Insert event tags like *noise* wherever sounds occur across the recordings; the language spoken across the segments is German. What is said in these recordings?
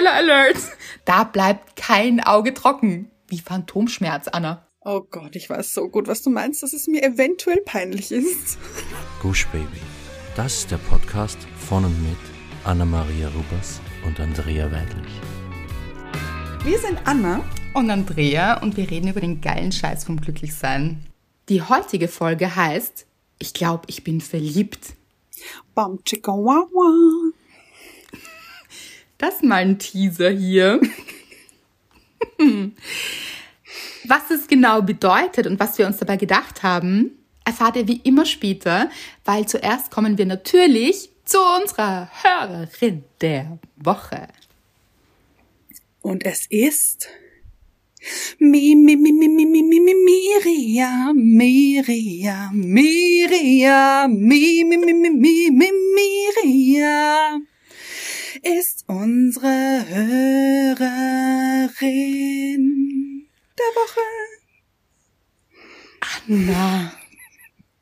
Spoiler Alert! Da bleibt kein Auge trocken. Wie Phantomschmerz, Anna. Oh Gott, ich weiß so gut, was du meinst, dass es mir eventuell peinlich ist. Gush Baby. Das ist der Podcast von und mit Anna-Maria Rubers und Andrea Weidlich. Wir sind Anna und Andrea und wir reden über den geilen Scheiß vom Glücklichsein. Die heutige Folge heißt Ich glaube, ich bin verliebt. Bam, chicka, wah, wah. Das mal ein Teaser hier. was es genau bedeutet und was wir uns dabei gedacht haben, erfahrt ihr wie immer später, weil zuerst kommen wir natürlich zu unserer Hörerin der Woche. Und es ist Mi, mi, mi, mi, mi, mi, mi, mi, Miriam, Miriam, Miriam, mi, mi, mi, mi, mi, mi, Miriam ist unsere Hörerin der Woche. Anna.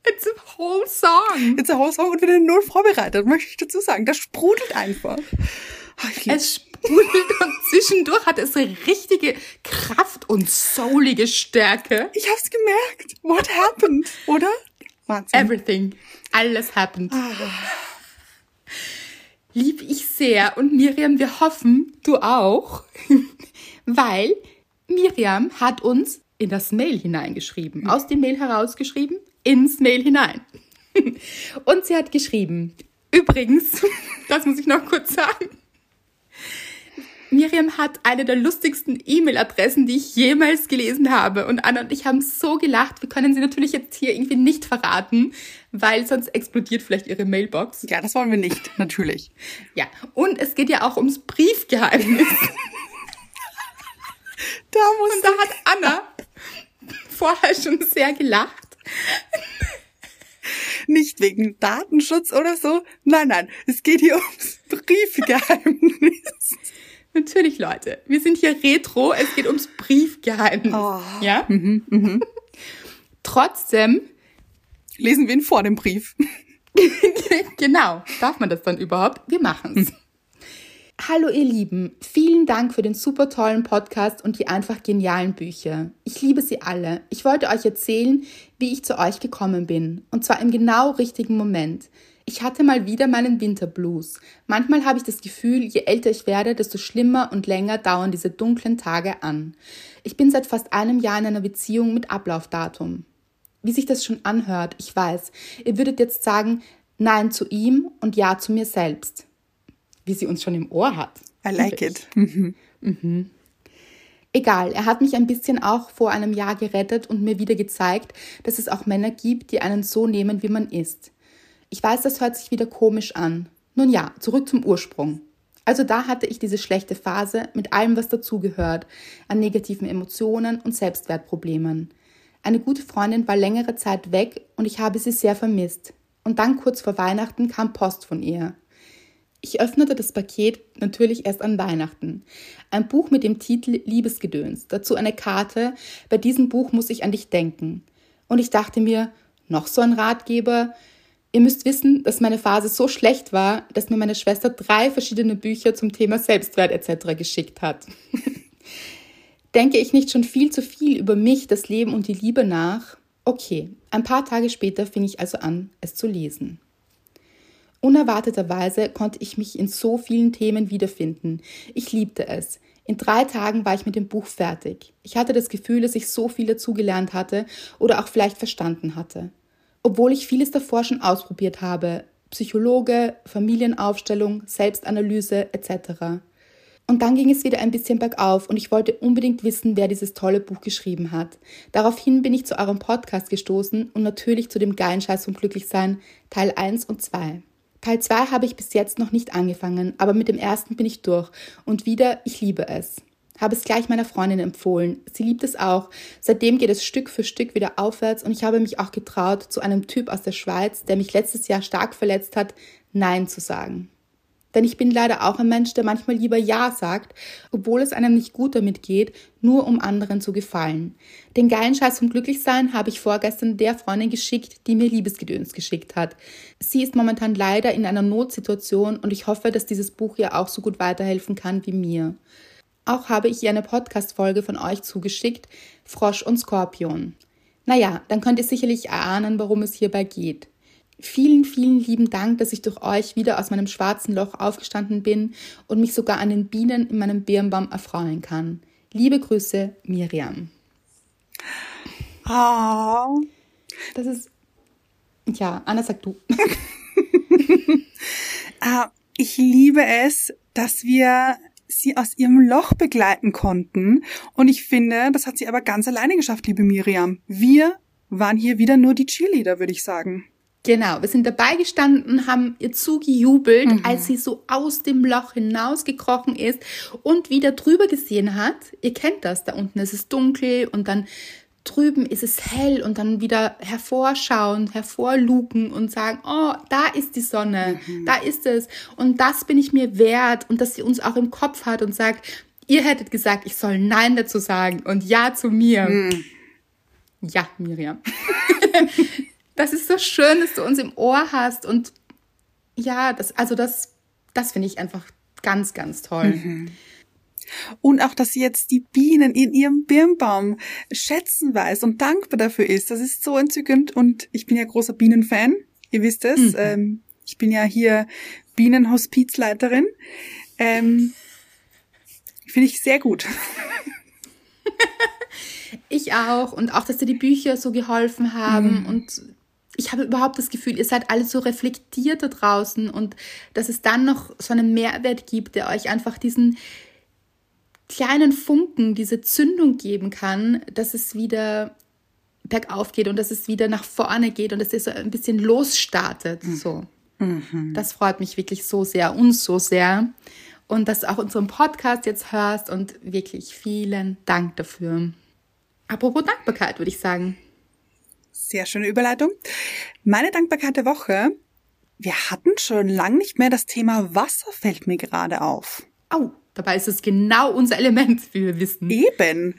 It's a whole song. It's a whole song und wir sind null vorbereitet, möchte ich dazu sagen. Das sprudelt einfach. Oh, es sprudelt und zwischendurch hat es richtige Kraft und soulige Stärke. Ich hab's gemerkt. What happened, oder? Wahnsinn. Everything. Alles happened. Ah. Lieb ich sehr und Miriam, wir hoffen, du auch, *laughs* weil Miriam hat uns in das Mail hineingeschrieben, aus dem Mail herausgeschrieben, ins Mail hinein. *laughs* Und sie hat geschrieben, übrigens, *laughs* das muss ich noch kurz sagen, Miriam hat eine der lustigsten E-Mail-Adressen, die ich jemals gelesen habe. Und Anna und ich haben so gelacht. Wir können sie natürlich jetzt hier irgendwie nicht verraten, weil sonst explodiert vielleicht ihre Mailbox. Ja, das wollen wir nicht, natürlich. *laughs* Ja, und es geht ja auch ums Briefgeheimnis. *laughs* da muss und da hat Anna vorher schon sehr gelacht. *laughs* Nicht wegen Datenschutz oder so. Nein, nein, es geht hier ums Briefgeheimnis. Natürlich, Leute. Wir sind hier retro. Es geht ums Briefgeheimnis. Oh. Ja? Mhm, mhm. Trotzdem lesen wir ihn vor dem Brief. *laughs* genau. Darf man das dann überhaupt? Wir machen's. Hallo ihr Lieben, vielen Dank für den super tollen Podcast und die einfach genialen Bücher. Ich liebe sie alle. Ich wollte euch erzählen, wie ich zu euch gekommen bin. Und zwar im genau richtigen Moment. Ich hatte mal wieder meinen Winterblues. Manchmal habe ich das Gefühl, je älter ich werde, desto schlimmer und länger dauern diese dunklen Tage an. Ich bin seit fast einem Jahr in einer Beziehung mit Ablaufdatum. Wie sich das schon anhört, ich weiß. Ihr würdet jetzt sagen, nein zu ihm und ja zu mir selbst wie sie uns schon im Ohr hat. I like it. Mhm. Mhm. Egal, er hat mich ein bisschen auch vor einem Jahr gerettet und mir wieder gezeigt, dass es auch Männer gibt, die einen so nehmen, wie man ist. Ich weiß, das hört sich wieder komisch an. Nun ja, zurück zum Ursprung. Also da hatte ich diese schlechte Phase mit allem, was dazugehört, an negativen Emotionen und Selbstwertproblemen. Eine gute Freundin war längere Zeit weg und ich habe sie sehr vermisst. Und dann kurz vor Weihnachten kam Post von ihr. Ich öffnete das Paket natürlich erst an Weihnachten. Ein Buch mit dem Titel Liebesgedöns, dazu eine Karte, bei diesem Buch muss ich an dich denken. Und ich dachte mir, noch so ein Ratgeber? Ihr müsst wissen, dass meine Phase so schlecht war, dass mir meine Schwester drei verschiedene Bücher zum Thema Selbstwert etc. geschickt hat. *laughs* Denke ich nicht schon viel zu viel über mich, das Leben und die Liebe nach? Okay, ein paar Tage später fing ich also an, es zu lesen. Unerwarteterweise konnte ich mich in so vielen Themen wiederfinden. Ich liebte es. In drei Tagen war ich mit dem Buch fertig. Ich hatte das Gefühl, dass ich so viel dazugelernt hatte oder auch vielleicht verstanden hatte. Obwohl ich vieles davor schon ausprobiert habe. Psychologe, Familienaufstellung, Selbstanalyse etc. Und dann ging es wieder ein bisschen bergauf und ich wollte unbedingt wissen, wer dieses tolle Buch geschrieben hat. Daraufhin bin ich zu eurem Podcast gestoßen und natürlich zu dem geilen Scheiß vom Glücklichsein Teil 1 und 2. Teil 2 habe ich bis jetzt noch nicht angefangen, aber mit dem ersten bin ich durch. Und wieder, ich liebe es. Habe es gleich meiner Freundin empfohlen. Sie liebt es auch. Seitdem geht es Stück für Stück wieder aufwärts und ich habe mich auch getraut, zu einem Typ aus der Schweiz, der mich letztes Jahr stark verletzt hat, Nein zu sagen. Denn ich bin leider auch ein Mensch, der manchmal lieber Ja sagt, obwohl es einem nicht gut damit geht, nur um anderen zu gefallen. Den geilen Scheiß vom Glücklichsein habe ich vorgestern der Freundin geschickt, die mir Liebesgedöns geschickt hat. Sie ist momentan leider in einer Notsituation und ich hoffe, dass dieses Buch ihr auch so gut weiterhelfen kann wie mir. Auch habe ich ihr eine Podcast-Folge von euch zugeschickt, Frosch und Skorpion. Naja, dann könnt ihr sicherlich erahnen, worum es hierbei geht. Vielen, vielen lieben Dank, dass ich durch euch wieder aus meinem schwarzen Loch aufgestanden bin und mich sogar an den Bienen in meinem Birnbaum erfreuen kann. Liebe Grüße, Miriam. Oh. Das ist. Ja, Anna, sag du. *laughs* Ah, ich liebe es, dass wir sie aus ihrem Loch begleiten konnten. Und ich finde, das hat sie aber ganz alleine geschafft, liebe Miriam. Wir waren hier wieder nur die Cheerleader, würde ich sagen. Genau, wir sind dabei gestanden, haben ihr zugejubelt, mhm. als sie so aus dem Loch hinausgekrochen ist und wieder drüber gesehen hat. Ihr kennt das, da unten ist es dunkel und dann drüben ist es hell und dann wieder hervorschauen, hervorluken und sagen, oh, da ist die Sonne, mhm. da ist es und das bin ich mir wert und dass sie uns auch im Kopf hat und sagt, ihr hättet gesagt, ich soll Nein dazu sagen und Ja zu mir. Mhm. Ja, Miriam. *laughs* das ist so schön, dass du uns im Ohr hast und ja, das, also das, das finde ich einfach ganz, ganz toll. Mhm. Und auch, dass sie jetzt die Bienen in ihrem Birnbaum schätzen weiß und dankbar dafür ist. Das ist so entzückend. Und ich bin ja großer Bienenfan. Ihr wisst es. Mhm. Ähm, ich bin ja hier Bienenhospizleiterin. Ähm, Finde ich sehr gut. *laughs* ich auch. Und auch, dass dir die Bücher so geholfen haben. Mhm. Und ich habe überhaupt das Gefühl, ihr seid alle so reflektiert da draußen und dass es dann noch so einen Mehrwert gibt, der euch einfach diesen, kleinen Funken, diese Zündung geben kann, dass es wieder bergauf geht und dass es wieder nach vorne geht und dass es so ein bisschen losstartet. Mhm. So. Mhm. Das freut mich wirklich so sehr, uns so sehr. Und dass du auch unseren Podcast jetzt hörst und wirklich vielen Dank dafür. Apropos Dankbarkeit, würde ich sagen. Sehr schöne Überleitung. Meine Dankbarkeit der Woche. Wir hatten schon lang nicht mehr das Thema Wasser, fällt mir gerade auf. Au. Dabei ist es genau unser Element, wie wir wissen. Eben.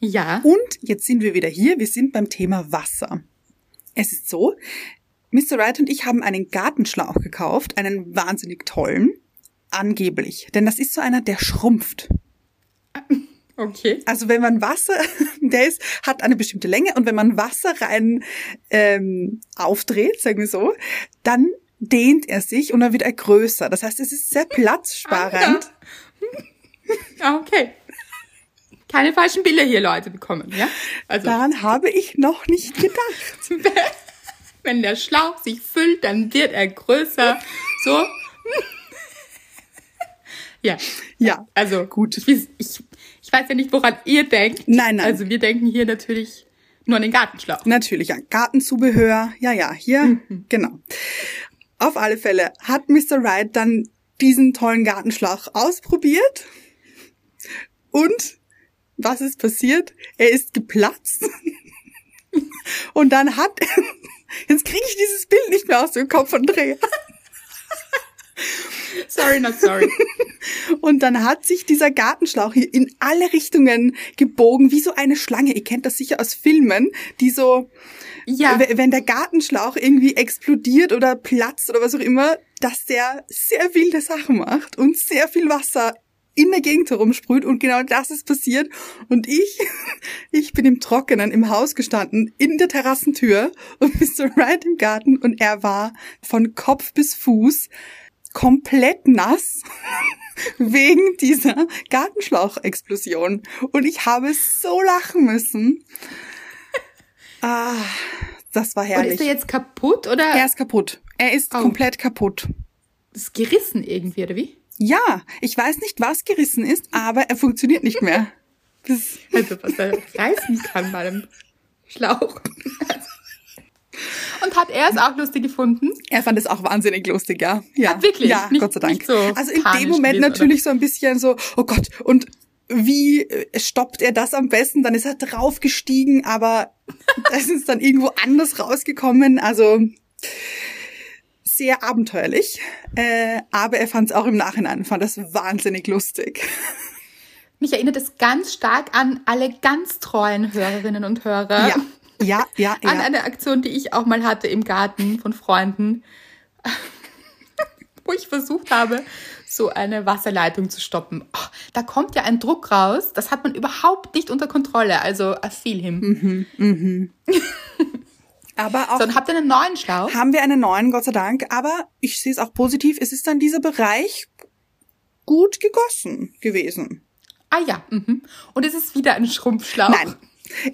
Ja. Und jetzt sind wir wieder hier. Wir sind beim Thema Wasser. Es ist so, Mr. Wright und ich haben einen Gartenschlauch gekauft, einen wahnsinnig tollen, angeblich. Denn das ist so einer, der schrumpft. *laughs* Okay. Also wenn man Wasser, *laughs* der ist, hat eine bestimmte Länge und wenn man Wasser rein ähm, aufdreht, sagen wir so, dann dehnt er sich und dann wird er größer. Das heißt, es ist sehr *laughs* platzsparend. Ah, okay. Keine falschen Bilder hier, Leute, bekommen, ja? Also. Daran habe ich noch nicht gedacht. *laughs* Wenn der Schlauch sich füllt, dann wird er größer. So. *laughs* ja. Ja. Also, gut. Ich, ich, ich weiß ja nicht, woran ihr denkt. Nein, nein. Also, wir denken hier natürlich nur an den Gartenschlauch. Natürlich, ja. Gartenzubehör. Ja, ja, hier. Mhm. Genau. Auf alle Fälle hat Mr. Wright dann diesen tollen Gartenschlauch ausprobiert. Und was ist passiert? Er ist geplatzt. *laughs* Und dann hat, *laughs* jetzt kriege ich dieses Bild nicht mehr aus dem Kopf von Andrea. *laughs* Sorry, not sorry. Und dann hat sich dieser Gartenschlauch hier in alle Richtungen gebogen, wie so eine Schlange. Ihr kennt das sicher aus Filmen, die so, ja. wenn der Gartenschlauch irgendwie explodiert oder platzt oder was auch immer, dass der sehr wilde Sachen macht und sehr viel Wasser in der Gegend herumsprüht und genau das ist passiert. Und ich, *laughs* ich bin im Trockenen im Haus gestanden, in der Terrassentür und *laughs* Mr. Wright im Garten und er war von Kopf bis Fuß komplett nass *laughs* wegen dieser Gartenschlauchexplosion. Und ich habe so lachen müssen. Ah, das war herrlich. Und ist er jetzt kaputt oder? Er ist kaputt. Er ist oh. komplett kaputt. ist gerissen irgendwie, oder wie? Ja, ich weiß nicht, was gerissen ist, aber er funktioniert nicht mehr. *laughs* Das also was er reißen kann bei einem Schlauch. Und hat er es auch lustig gefunden? Er fand es auch wahnsinnig lustig, ja. Ja, ja wirklich. Ja, nicht, Gott sei Dank. So also in dem Moment gewesen, natürlich oder? so ein bisschen so, oh Gott, und wie äh, stoppt er das am besten? Dann ist er draufgestiegen, aber *laughs* es ist dann irgendwo anders rausgekommen. Also sehr abenteuerlich, äh, aber er fand es auch im Nachhinein, fand das wahnsinnig lustig. Mich erinnert es ganz stark an alle ganz treuen Hörerinnen und Hörer. Ja, ja, ja. *laughs* An ja. eine Aktion, die ich auch mal hatte im Garten von Freunden, *laughs* wo ich versucht habe, so eine Wasserleitung zu stoppen. Oh, da kommt ja ein Druck raus, das hat man überhaupt nicht unter Kontrolle. Also, I feel him. Mhm, mhm. *laughs* Aber auch. So, und habt ihr einen neuen Schlauch? Haben wir einen neuen, Gott sei Dank. Aber ich sehe es auch positiv. Es ist dann dieser Bereich gut gegossen gewesen. Ah ja. Mhm. Und es ist wieder ein Schrumpfschlauch. Nein.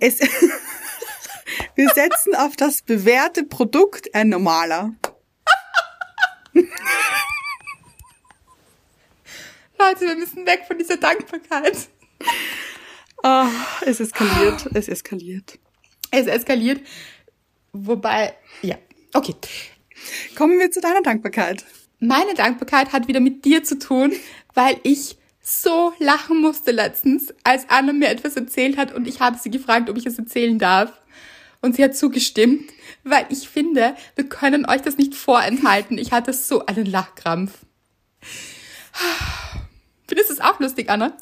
Es, *laughs* wir setzen auf das bewährte Produkt ein normaler. *laughs* Leute, wir müssen weg von dieser Dankbarkeit. Oh, es eskaliert, es eskaliert. Es eskaliert. Wobei, ja, okay. Kommen wir zu deiner Dankbarkeit. Meine Dankbarkeit hat wieder mit dir zu tun, weil ich so lachen musste letztens, als Anna mir etwas erzählt hat und ich habe sie gefragt, ob ich es erzählen darf. Und sie hat zugestimmt, weil ich finde, wir können euch das nicht vorenthalten. Ich hatte so einen Lachkrampf. Findest du es auch lustig, Anna?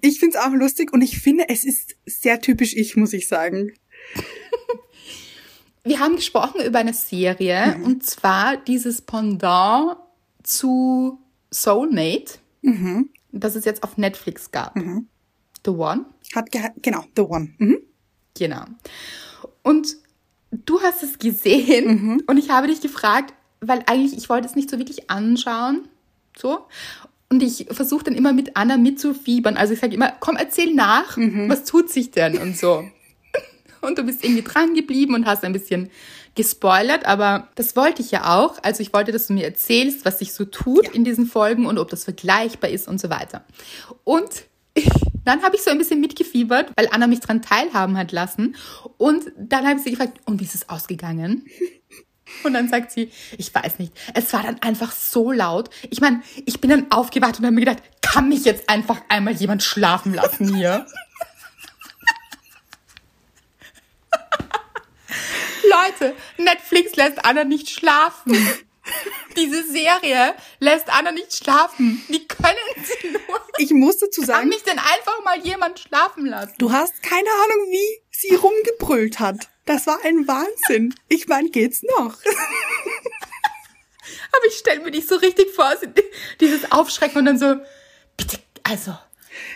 Ich finde es auch lustig und ich finde, es ist sehr typisch ich, muss ich sagen. Wir haben gesprochen über eine Serie mhm. und zwar dieses Pendant zu Soulmate. Mhm das es jetzt auf Netflix gab. Mhm. The One? Hat genau, The One. Mhm. Genau. Und du hast es gesehen mhm. und ich habe dich gefragt, weil eigentlich ich wollte es nicht so wirklich anschauen, so. Und ich versuche dann immer mit Anna mitzufiebern. Also ich sage immer, komm, erzähl nach, mhm. was tut sich denn und so. Und du bist irgendwie dran geblieben und hast ein bisschen gespoilert, aber das wollte ich ja auch. Also ich wollte, dass du mir erzählst, was sich so tut ja. in diesen Folgen und ob das vergleichbar ist und so weiter. Und *laughs* dann habe ich so ein bisschen mitgefiebert, weil Anna mich dran teilhaben hat lassen. Und dann habe ich sie gefragt, und wie ist es ausgegangen? Und dann sagt sie, ich weiß nicht, es war dann einfach so laut. Ich meine, ich bin dann aufgewacht und habe mir gedacht, kann mich jetzt einfach einmal jemand schlafen lassen hier? *laughs* Leute, Netflix lässt Anna nicht schlafen. *laughs* Diese Serie lässt Anna nicht schlafen. Wie können sie nur? Ich muss dazu sagen. Kann mich denn einfach mal jemand schlafen lassen? Du hast keine Ahnung, wie sie rumgebrüllt hat. Das war ein Wahnsinn. Ich meine, geht's noch? *laughs* Aber ich stelle mir dich so richtig vor, dieses Aufschrecken und dann so, bitte, also,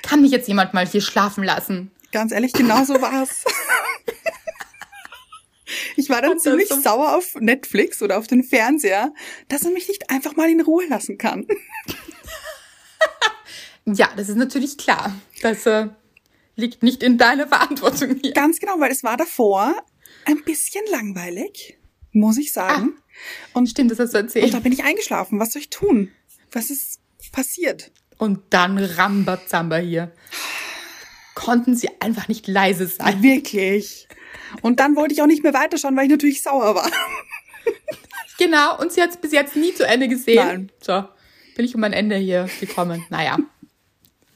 kann mich jetzt jemand mal hier schlafen lassen? Ganz ehrlich, genau so war's. *laughs* Ich war dann ziemlich so sauer auf Netflix oder auf den Fernseher, dass er mich nicht einfach mal in Ruhe lassen kann. *laughs* ja, das ist natürlich klar. Das äh, liegt nicht in deiner Verantwortung hier. Ganz genau, weil es war davor ein bisschen langweilig, muss ich sagen. Ah, und stimmt, das hast du erzählt. Und da bin ich eingeschlafen. Was soll ich tun? Was ist passiert? Und dann Rambazamba hier. Konnten sie einfach nicht leise sein. Wirklich. Und dann wollte ich auch nicht mehr weiterschauen, weil ich natürlich sauer war. Genau, und sie hat es bis jetzt nie zu Ende gesehen. Nein. So, bin ich um mein Ende hier gekommen. Naja,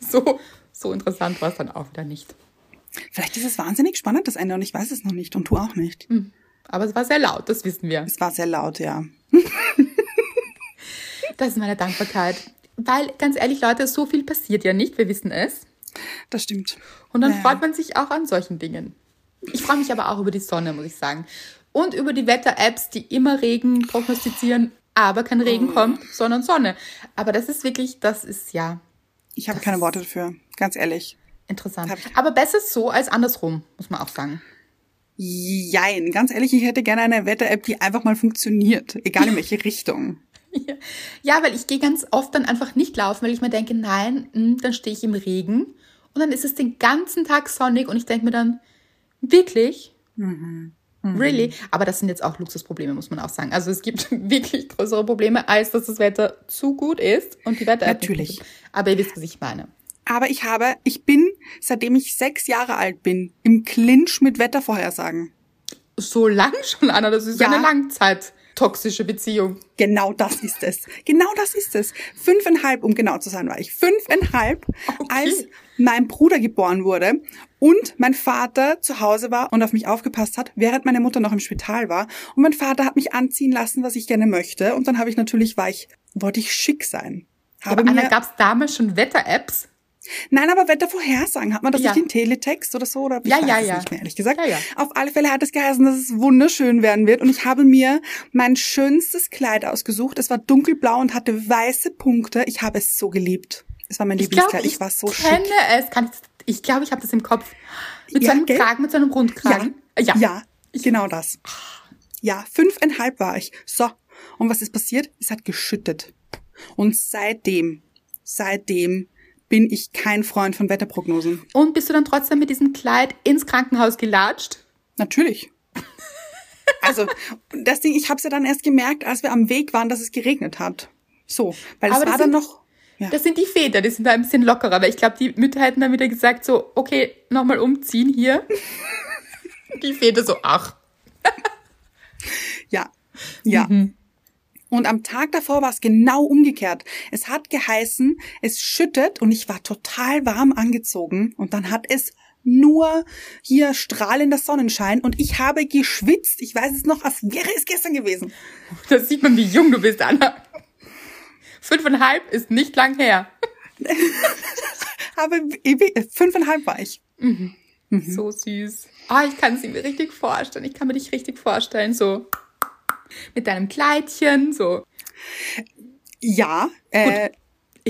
so, so interessant war es dann auch wieder nicht. Vielleicht ist es wahnsinnig spannend, das Ende, und ich weiß es noch nicht und du auch nicht. Hm. Aber es war sehr laut, das wissen wir. Es war sehr laut, ja. das ist meine Dankbarkeit. Weil, ganz ehrlich, Leute, so viel passiert ja nicht, wir wissen es. Das stimmt. Und dann naja. freut man sich auch an solchen Dingen. Ich freue mich aber auch über die Sonne, muss ich sagen. Und über die Wetter-Apps, die immer Regen prognostizieren, aber kein Regen oh. kommt, sondern Sonne. Aber das ist wirklich, das ist ja. Ich habe keine Worte dafür, ganz ehrlich. Interessant. Aber besser so als andersrum, muss man auch sagen. Jein, ganz ehrlich, ich hätte gerne eine Wetter-App, die einfach mal funktioniert, egal in welche *laughs* Richtung. Ja, weil ich gehe ganz oft dann einfach nicht laufen, weil ich mir denke, nein, hm, dann stehe ich im Regen und dann ist es den ganzen Tag sonnig und ich denke mir dann, Wirklich? Mhm. Mhm. Really? Aber das sind jetzt auch Luxusprobleme, muss man auch sagen. Also es gibt *laughs* wirklich größere Probleme, als dass das Wetter zu gut ist und die Wetter Natürlich. Aber ihr wisst, was ich meine. Aber ich habe, ich bin, seitdem ich sechs Jahre alt bin, im Clinch mit Wettervorhersagen. So lang schon, Anna? Das ist ja. eine Langzeit toxische Beziehung. Genau das ist es. Genau das ist es. Fünfeinhalb, um genau zu sein, war ich. Fünfeinhalb, *laughs* okay. als mein Bruder geboren wurde und mein Vater zu Hause war und auf mich aufgepasst hat, während meine Mutter noch im Spital war. Und mein Vater hat mich anziehen lassen, was ich gerne möchte. Und dann habe ich natürlich, war ich, wollte ich schick sein. Habe aber Anna, gab es damals schon Wetter-Apps? Nein, aber Wettervorhersagen, hat man das ja. nicht in Teletext oder so? Oder ich ja, ja, ja. nicht mehr, ehrlich gesagt. Ja, ja. Auf alle Fälle hat es geheißen, dass es wunderschön werden wird. Und ich habe mir mein schönstes Kleid ausgesucht. Es war dunkelblau und hatte weiße Punkte. Ich habe es so geliebt. Es war mein ich Lieblingskleid. ich, ich war so schick. Kenne es. Kann ich ich glaube, ich habe das im Kopf. Mit ja, so einem gell? Kragen, mit so einem Rundkragen. Ja, ja, ja genau das. Ja, fünfeinhalb war ich. So. Und was ist passiert? Es hat geschüttet. Und seitdem, seitdem bin ich kein Freund von Wetterprognosen. Und bist du dann trotzdem mit diesem Kleid ins Krankenhaus gelatscht? Natürlich. Also, das Ding, ich habe es ja dann erst gemerkt, als wir am Weg waren, dass es geregnet hat. So, weil es war dann noch. Ja. Das sind die Väter, die sind da ein bisschen lockerer, weil ich glaube, die Mütter hätten dann wieder gesagt, so, okay, nochmal umziehen hier. *laughs* die Väter so, ach. ja, ja. Mhm. Und am Tag davor war es genau umgekehrt. Es hat geheißen, es schüttet und ich war total warm angezogen und dann hat es nur hier strahlender Sonnenschein und ich habe geschwitzt. Ich weiß es noch, als wäre es gestern gewesen. Das sieht man, wie jung du bist, Anna. Fünfeinhalb ist nicht lang her. *laughs* Aber fünfeinhalb war ich. Mhm. Mhm. So süß. Ah, oh, ich kann es mir richtig vorstellen. Ich kann mir dich richtig vorstellen, so mit deinem Kleidchen, so. Ja. Äh, Gut.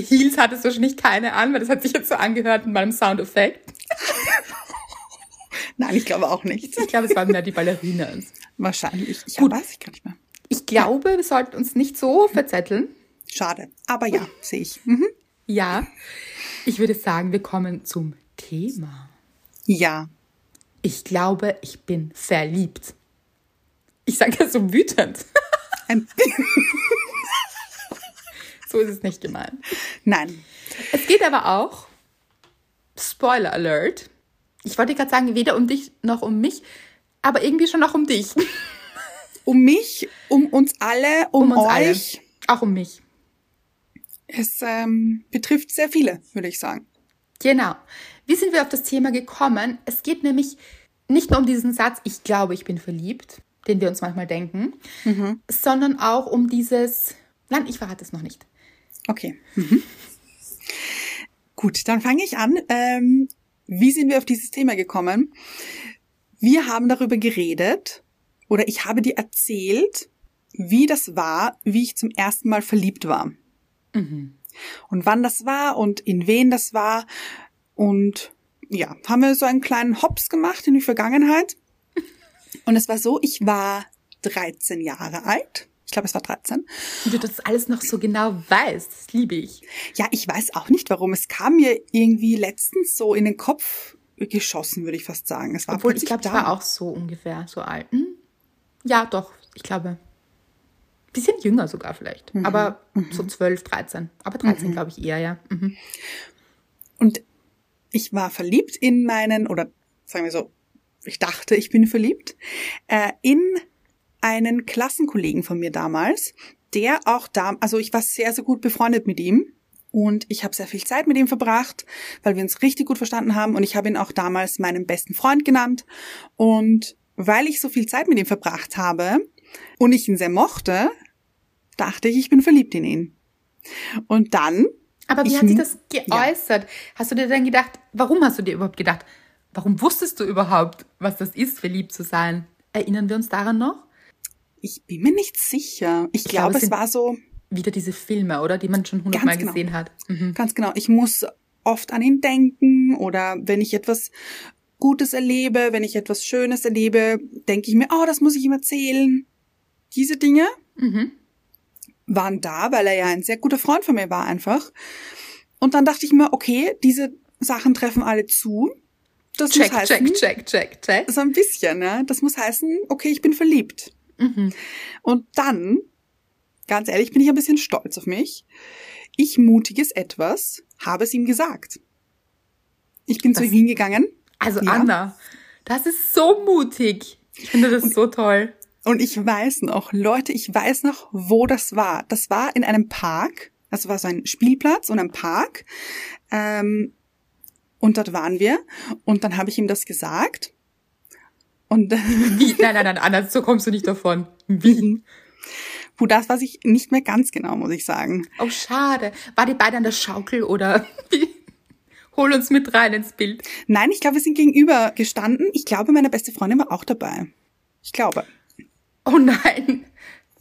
Heels hattest du wahrscheinlich keine an, weil das hat sich jetzt so angehört in meinem Soundeffekt. *laughs* Nein, ich glaube auch nicht. Ich glaube, es waren mehr die Ballerinas. Wahrscheinlich. Ich Gut. weiß ich gar nicht mehr. Ich glaube, wir sollten uns nicht so verzetteln. Schade. Aber ja, sehe ich. Mhm. Ja. Ich würde sagen, wir kommen zum Thema. Ja. Ich glaube, ich bin verliebt. Ich sage das so wütend. *laughs* so ist es nicht gemeint. Nein. Es geht aber auch, Spoiler Alert, ich wollte gerade sagen, weder um dich noch um mich, aber irgendwie schon auch um dich. Um mich, um uns alle, um, um uns euch. Alle. Auch um mich. Es ähm, betrifft sehr viele, würde ich sagen. Genau. Wie sind wir auf das Thema gekommen? Es geht nämlich nicht nur um diesen Satz, ich glaube, ich bin verliebt, den wir uns manchmal denken, mhm. sondern auch um dieses, nein, ich verrate es noch nicht. Okay. Mhm. Gut, dann fange ich an. Ähm, wie sind wir auf dieses Thema gekommen? Wir haben darüber geredet oder ich habe dir erzählt, wie das war, wie ich zum ersten Mal verliebt war. Mhm. Und wann das war und in wen das war. Und ja, haben wir so einen kleinen Hops gemacht in die Vergangenheit. *laughs* Und es war so, ich war 13 Jahre alt. Ich glaube, es war 13. Und du das alles noch so genau weißt, das liebe ich. Ja, ich weiß auch nicht warum. Es kam mir irgendwie letztens so in den Kopf geschossen, würde ich fast sagen. Es war Obwohl, ich glaube, ich war auch so ungefähr so alt. Hm? Ja, doch, ich glaube. Bisschen jünger sogar vielleicht. Mhm. Aber mhm. so 12, 13. Aber 13 mhm. glaube ich eher, ja. Mhm. Und ich war verliebt in meinen, oder sagen wir so, ich dachte, ich bin verliebt, äh, in einen Klassenkollegen von mir damals, der auch da, also ich war sehr, sehr gut befreundet mit ihm und ich habe sehr viel Zeit mit ihm verbracht, weil wir uns richtig gut verstanden haben und ich habe ihn auch damals meinen besten Freund genannt und weil ich so viel Zeit mit ihm verbracht habe und ich ihn sehr mochte, dachte ich, ich bin verliebt in ihn. Und dann aber wie hat sich das geäußert? Ja. Hast du dir dann gedacht, warum hast du dir überhaupt gedacht, Warum wusstest du überhaupt, was das ist, verliebt zu sein? Erinnern wir uns daran noch? Ich bin mir nicht sicher. Ich, ich glaube, glaube, es war so. Wieder diese Filme, oder? Die man schon hundertmal genau. gesehen hat. Mhm. Ganz genau. Ich muss oft an ihn denken oder wenn ich etwas Gutes erlebe, wenn ich etwas Schönes erlebe, denke ich mir, oh, das muss ich ihm erzählen. Diese Dinge mhm. Waren da, weil er ja ein sehr guter Freund von mir war einfach. Und dann dachte ich mir, okay, diese Sachen treffen alle zu. Das check, muss heißen, check, check, check, check. So ein bisschen, ne? Das muss heißen, okay, ich bin verliebt. Mhm. Und dann, ganz ehrlich, bin ich ein bisschen stolz auf mich. Ich mutiges etwas habe es ihm gesagt. Ich bin das, zu ihm hingegangen. Also ja. Anna, das ist so mutig. Ich finde das und, so toll. Und ich weiß noch, Leute, ich weiß noch, wo das war. Das war in einem Park. Das war so ein Spielplatz und ein Park. Ähm, Und dort waren wir. Und dann habe ich ihm das gesagt. Und *laughs* Wie? Nein, nein, nein, Anna, so kommst du nicht davon. Wie? Wo das weiß ich nicht mehr ganz genau, muss ich sagen. Oh, schade. War die beide an der Schaukel oder *laughs* wie? Hol uns mit rein ins Bild. Nein, ich glaube, wir sind gegenüber gestanden. Ich glaube, meine beste Freundin war auch dabei. Ich glaube. Oh nein.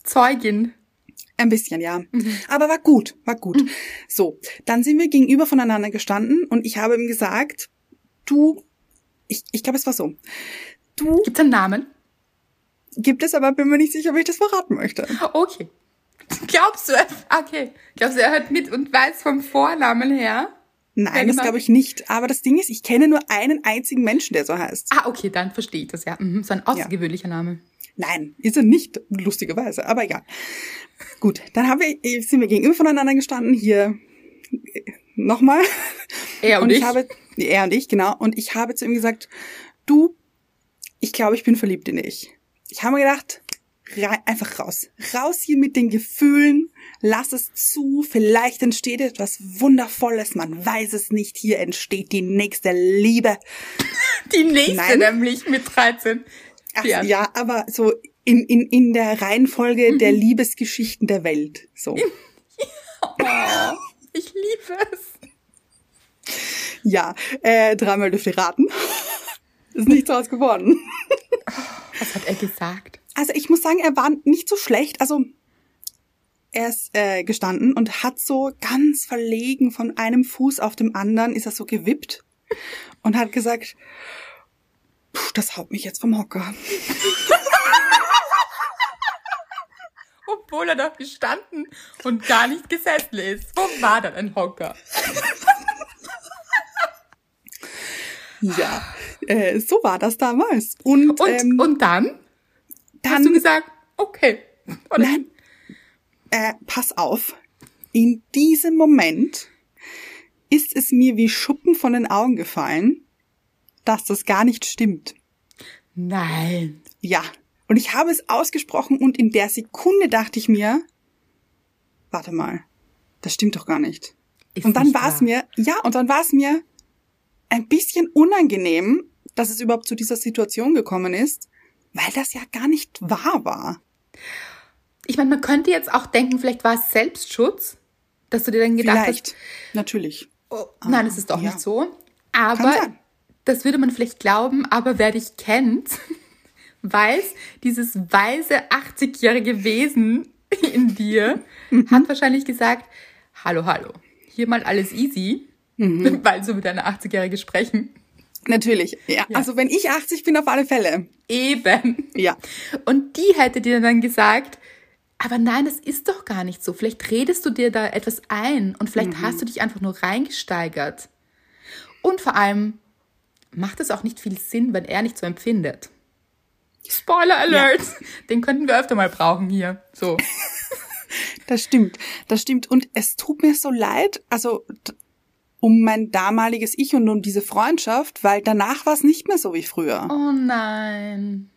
Zeugin. Ein bisschen, ja. Mhm. Aber war gut, war gut. Mhm. So, dann sind wir gegenüber voneinander gestanden und ich habe ihm gesagt, du, ich, ich glaube, es war so. Du. Gibt's einen Namen? Gibt es, aber bin mir nicht sicher, ob ich das verraten möchte. Okay. Glaubst du, okay. Glaubst du, er hört mit und weiß vom Vornamen her? Nein, das glaube ich nicht. Aber das Ding ist, ich kenne nur einen einzigen Menschen, der so heißt. Ah, okay, dann verstehe ich das ja. Mhm, so ein außergewöhnlicher ja. Name. Nein, ist er nicht, lustigerweise, aber egal. Gut, dann haben wir, sind wir gegenüber voneinander gestanden, hier nochmal. Er und, und ich. ich habe, er und ich, genau. Und ich habe zu ihm gesagt, du, ich glaube, ich bin verliebt in dich. Ich habe mir gedacht, einfach raus. Raus hier mit den Gefühlen. Lass es zu. Vielleicht entsteht etwas Wundervolles. Man weiß es nicht. Hier entsteht die nächste Liebe. Die nächste Nein. nämlich mit 13. Ach, ja. ja, aber so in, in, in der Reihenfolge mhm. der Liebesgeschichten der Welt. So. *laughs* oh, ich liebe es. Ja, äh, dreimal dürft ihr raten. *laughs* Ist nichts draus geworden. *laughs* Was hat er gesagt? Also ich muss sagen, er war nicht so schlecht. Also er ist äh, gestanden und hat so ganz verlegen von einem Fuß auf dem anderen ist er so gewippt und hat gesagt, das haut mich jetzt vom Hocker. *laughs* Obwohl er doch gestanden und gar nicht gesessen ist. Wo war dann ein Hocker? *laughs* ja, äh, so war das damals. Und, und, ähm, und dann? Dann hast du gesagt, okay. Oder? Nein, äh, pass auf. In diesem Moment ist es mir wie Schuppen von den Augen gefallen, dass das gar nicht stimmt. Nein. Ja. Und ich habe es ausgesprochen und in der Sekunde dachte ich mir, warte mal, das stimmt doch gar nicht. Ist und dann war es mir, ja, und dann war es mir ein bisschen unangenehm, dass es überhaupt zu dieser Situation gekommen ist, weil das ja gar nicht wahr war. Ich meine, man könnte jetzt auch denken, vielleicht war es Selbstschutz, dass du dir dann gedacht vielleicht. hast. Natürlich. Oh, nein, es ist doch ja. nicht so. Aber das würde man vielleicht glauben, aber wer dich kennt, *laughs* weiß, dieses weise 80-jährige Wesen *laughs* in dir mhm. hat wahrscheinlich gesagt, hallo, hallo, hier mal alles easy, mhm. *laughs* weil so mit einer 80-Jährige sprechen. Natürlich, ja. ja. Also wenn ich 80 bin, auf alle Fälle. Eben. Ja. Und die hätte dir dann gesagt, aber nein, das ist doch gar nicht so. Vielleicht redest du dir da etwas ein und vielleicht mhm. hast du dich einfach nur reingesteigert. Und vor allem macht es auch nicht viel Sinn, wenn er nicht so empfindet. Spoiler Alert! Ja. *laughs* Den könnten wir öfter mal brauchen hier. So. *laughs* das stimmt, das stimmt. Und es tut mir so leid, also um mein damaliges Ich und um diese Freundschaft, weil danach war es nicht mehr so wie früher. Oh nein.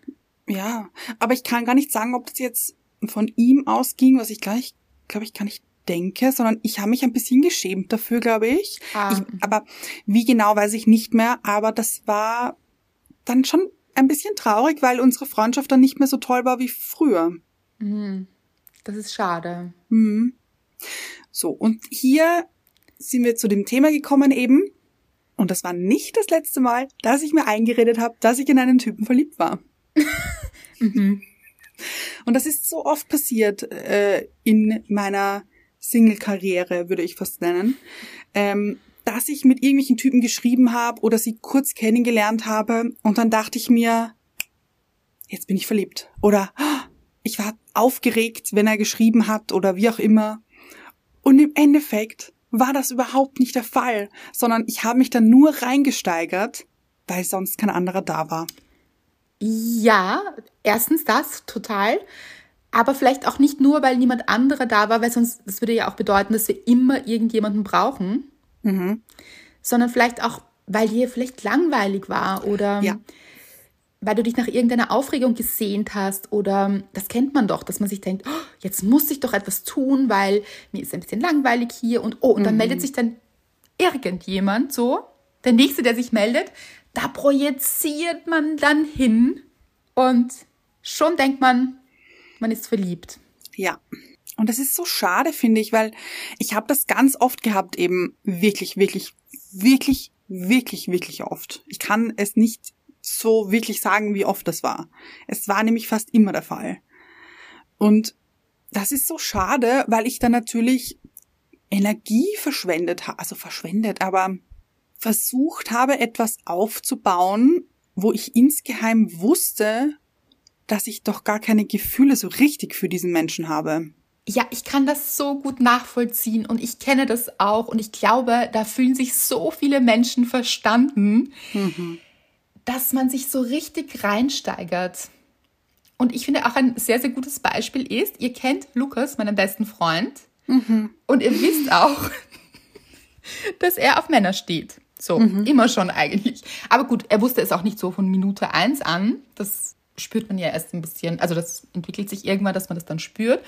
Ja, aber ich kann gar nicht sagen, ob das jetzt von ihm ausging, was ich gleich, glaube ich, kann nicht denke, sondern ich habe mich ein bisschen geschämt dafür, glaube ich. Ah. ich. Aber wie genau weiß ich nicht mehr, aber das war dann schon ein bisschen traurig, weil unsere Freundschaft dann nicht mehr so toll war wie früher. Mhm. Das ist schade. Mhm. So, und hier sind wir zu dem Thema gekommen eben, und das war nicht das letzte Mal, dass ich mir eingeredet habe, dass ich in einen Typen verliebt war. *laughs* mhm. Und das ist so oft passiert äh, in meiner Single-Karriere, würde ich fast nennen, ähm, dass ich mit irgendwelchen Typen geschrieben habe oder sie kurz kennengelernt habe und dann dachte ich mir, jetzt bin ich verliebt. Oder ich war aufgeregt, wenn er geschrieben hat oder wie auch immer. Und im Endeffekt war das überhaupt nicht der Fall, sondern ich habe mich dann nur reingesteigert, weil sonst kein anderer da war. Ja, erstens das, total. Aber vielleicht auch nicht nur, weil niemand anderer da war, weil sonst, das würde ja auch bedeuten, dass wir immer irgendjemanden brauchen. Mhm. Sondern vielleicht auch, weil dir vielleicht langweilig war oder ja. weil du dich nach irgendeiner Aufregung gesehnt hast oder das kennt man doch, dass man sich denkt, oh, jetzt muss ich doch etwas tun, weil mir ist ein bisschen langweilig hier und oh, und dann mhm. meldet sich dann irgendjemand so der nächste, der sich meldet, da projiziert man dann hin und schon denkt man, man ist verliebt. Ja. Und das ist so schade, finde ich, weil ich habe das ganz oft gehabt, eben wirklich, wirklich, wirklich, wirklich, wirklich oft. Ich kann es nicht so wirklich sagen, wie oft das war. Es war nämlich fast immer der Fall. Und das ist so schade, weil ich dann natürlich Energie verschwendet habe, also verschwendet, aber versucht habe, etwas aufzubauen, wo ich insgeheim wusste, dass ich doch gar keine Gefühle so richtig für diesen Menschen habe. Ja, ich kann das so gut nachvollziehen und ich kenne das auch und ich glaube, da fühlen sich so viele Menschen verstanden, mhm. dass man sich so richtig reinsteigert. Und ich finde auch ein sehr, sehr gutes Beispiel ist, ihr kennt Lukas, meinen besten Freund, mhm. und ihr wisst auch, *laughs* dass er auf Männer steht. So, mhm. immer schon eigentlich. Aber gut, er wusste es auch nicht so von Minute eins an. Das spürt man ja erst ein bisschen, also das entwickelt sich irgendwann, dass man das dann spürt.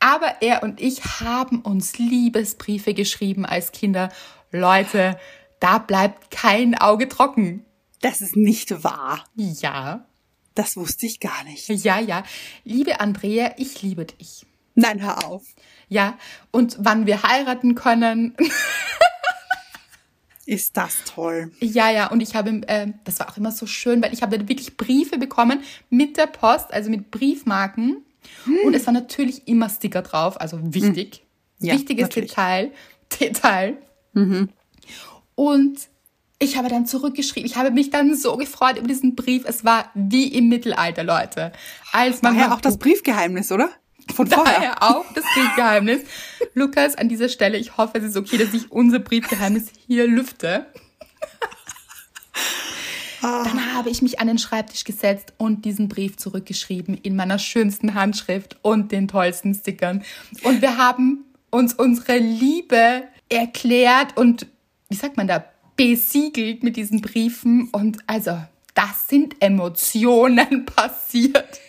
Aber er und ich haben uns Liebesbriefe geschrieben als Kinder. Leute, da bleibt kein Auge trocken. Das ist nicht wahr. Ja. Das wusste ich gar nicht. Ja, ja. Liebe Andrea, ich liebe dich. Nein, hör auf. Ja, und wann wir heiraten können. *laughs* Ist das toll. Ja, ja, und ich habe, äh, das war auch immer so schön, weil ich habe wirklich Briefe bekommen mit der Post, also mit Briefmarken. Hm. Und es war natürlich immer Sticker drauf, also wichtig. Hm. Ja, Wichtiges natürlich. Detail. *laughs* Detail. Mhm. Und ich habe dann zurückgeschrieben. Ich habe mich dann so gefreut über diesen Brief. Es war wie im Mittelalter, Leute. Als man Daher auch das Briefgeheimnis, oder? Von vorher. Daher auch das Briefgeheimnis. Lukas, an dieser Stelle, ich hoffe, es ist okay, dass ich unser Briefgeheimnis hier lüfte. Ah. Dann habe ich mich an den Schreibtisch gesetzt und diesen Brief zurückgeschrieben in meiner schönsten Handschrift und den tollsten Stickern. Und wir haben uns unsere Liebe erklärt und, wie sagt man da, besiegelt mit diesen Briefen und also, das sind Emotionen *laughs* passiert.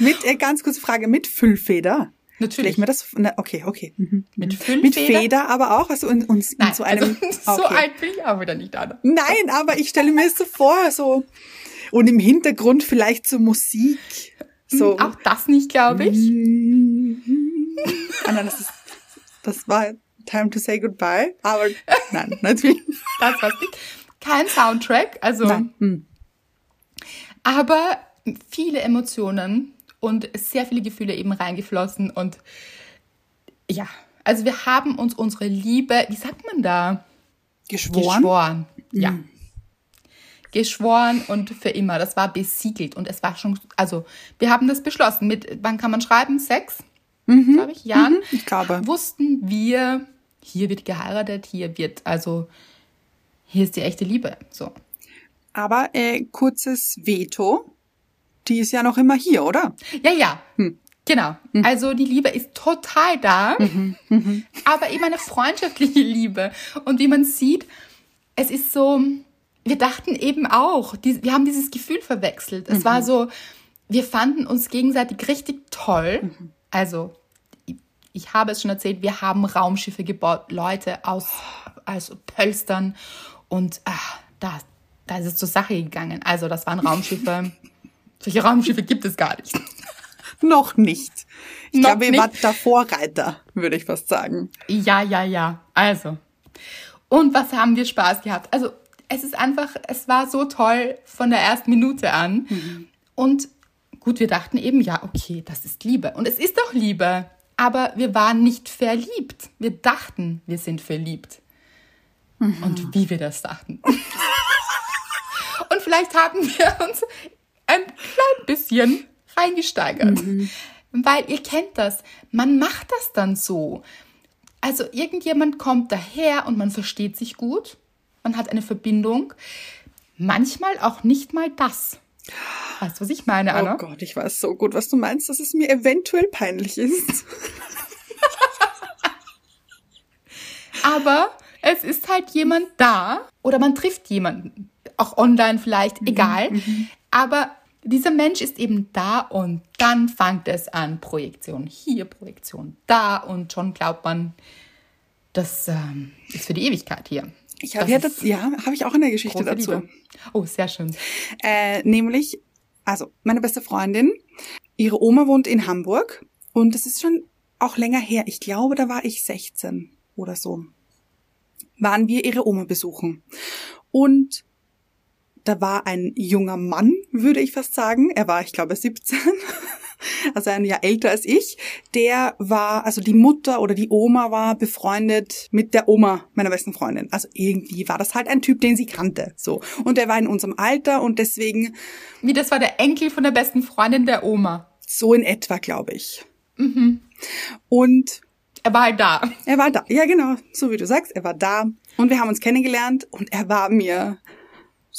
Mit, äh, ganz kurze Frage, mit Füllfeder? Natürlich. Mir das, na, okay, okay. Mhm. Mit Füllfeder? Mit Feder aber auch, also in, uns Nein, in so einem. Also, *laughs* so alt bin ich auch wieder nicht, Anna. Nein, aber ich stelle mir es so vor, so, und im Hintergrund vielleicht so Musik. So. Auch das nicht, glaube ich. ah, nein, das ist, das war Time to Say Goodbye. Aber nein, *laughs* natürlich. das war's nicht. Kein Soundtrack, also. Nein. Hm. Aber viele Emotionen und sehr viele Gefühle eben reingeflossen und ja, also wir haben uns unsere Liebe, wie sagt man da? Geschworen. Geschworen, ja. Mhm. Geschworen und für immer. Das war besiegelt und es war schon, also wir haben das beschlossen. Mit, wann kann man schreiben? Sechs? mhm. glaube ich, Jahren, mhm, ich glaube. wussten wir, hier wird geheiratet, hier wird, also hier ist die echte Liebe. So. Aber äh, kurzes Veto. Die ist ja noch immer hier, oder? Ja, ja. Hm. Genau. Mhm. Also die Liebe ist total da, mhm. Mhm. aber eben eine freundschaftliche Liebe. Und wie man sieht, es ist so, wir dachten eben auch, die, wir haben dieses Gefühl verwechselt. Es war mhm. so, wir fanden uns gegenseitig richtig toll. Mhm. Also ich habe es schon erzählt, wir haben Raumschiffe gebaut, Leute aus, aus Pölstern und ach, da, da ist es zur Sache gegangen. Also das waren Raumschiffe. *laughs* Solche Raumschiffe gibt es gar nicht. *laughs* Noch nicht. Ich Noch glaube, ihr wart da Vorreiter, würde ich fast sagen. Ja, ja, ja. Also. Und was haben wir Spaß gehabt? Also, es ist einfach, es war so toll von der ersten Minute an. Mhm. Und gut, wir dachten eben, ja, okay, das ist Liebe. Und es ist doch Liebe aber wir waren nicht verliebt. Wir dachten, wir sind verliebt. Mhm. Und wie wir das dachten. *laughs* Und vielleicht haben wir uns ein klein bisschen reingesteigert. Mhm. Weil ihr kennt das, man macht das dann so. Also irgendjemand kommt daher und man versteht sich gut, man hat eine Verbindung. Manchmal auch nicht mal das. Weißt du, was ich meine, Anna? Oh Gott, ich weiß so gut, was du meinst, dass es mir eventuell peinlich ist. *laughs* Aber es ist halt jemand da oder man trifft jemanden, auch online vielleicht, mhm. egal. Mhm. Aber dieser Mensch ist eben da und dann fängt es an, Projektion hier, Projektion da und schon glaubt man, das ähm, ist für die Ewigkeit hier. Ich habe ja, das, ja, habe ich auch eine Geschichte dazu. Liebe. Oh, sehr schön. Äh, nämlich, also meine beste Freundin, ihre Oma wohnt in Hamburg und das ist schon auch länger her. Ich glaube, da war ich 16 oder so. Waren wir ihre Oma besuchen. Und da war ein junger Mann, würde ich fast sagen. Er war, ich glaube, 17. *laughs* also ein Jahr älter als ich. Der war, also die Mutter oder die Oma war befreundet mit der Oma meiner besten Freundin. Also irgendwie war das halt ein Typ, den sie kannte. So. Und er war in unserem Alter und deswegen. Wie, das war der Enkel von der besten Freundin der Oma. So in etwa, glaube ich. Mhm. Und er war halt da. Er war da. Ja, genau. So wie du sagst, er war da. Und wir haben uns kennengelernt und er war mir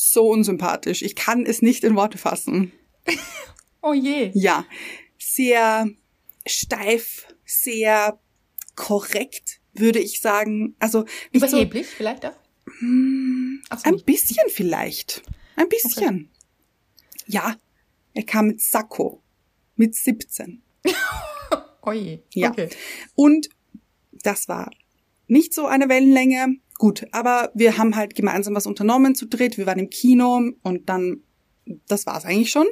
so unsympathisch. Ich kann es nicht in Worte fassen. *laughs* oh je. Ja. Sehr steif, sehr korrekt, würde ich sagen. Also Überheblich so, vielleicht auch? Hm, so, ein bisschen vielleicht. Ein bisschen. Okay. Ja. Er kam mit Sakko. Mit 17. *laughs* oh je. Ja. Okay. Und das war nicht so eine Wellenlänge. Gut, aber wir haben halt gemeinsam was unternommen zu dritt. Wir waren im Kino und dann, das war's eigentlich schon.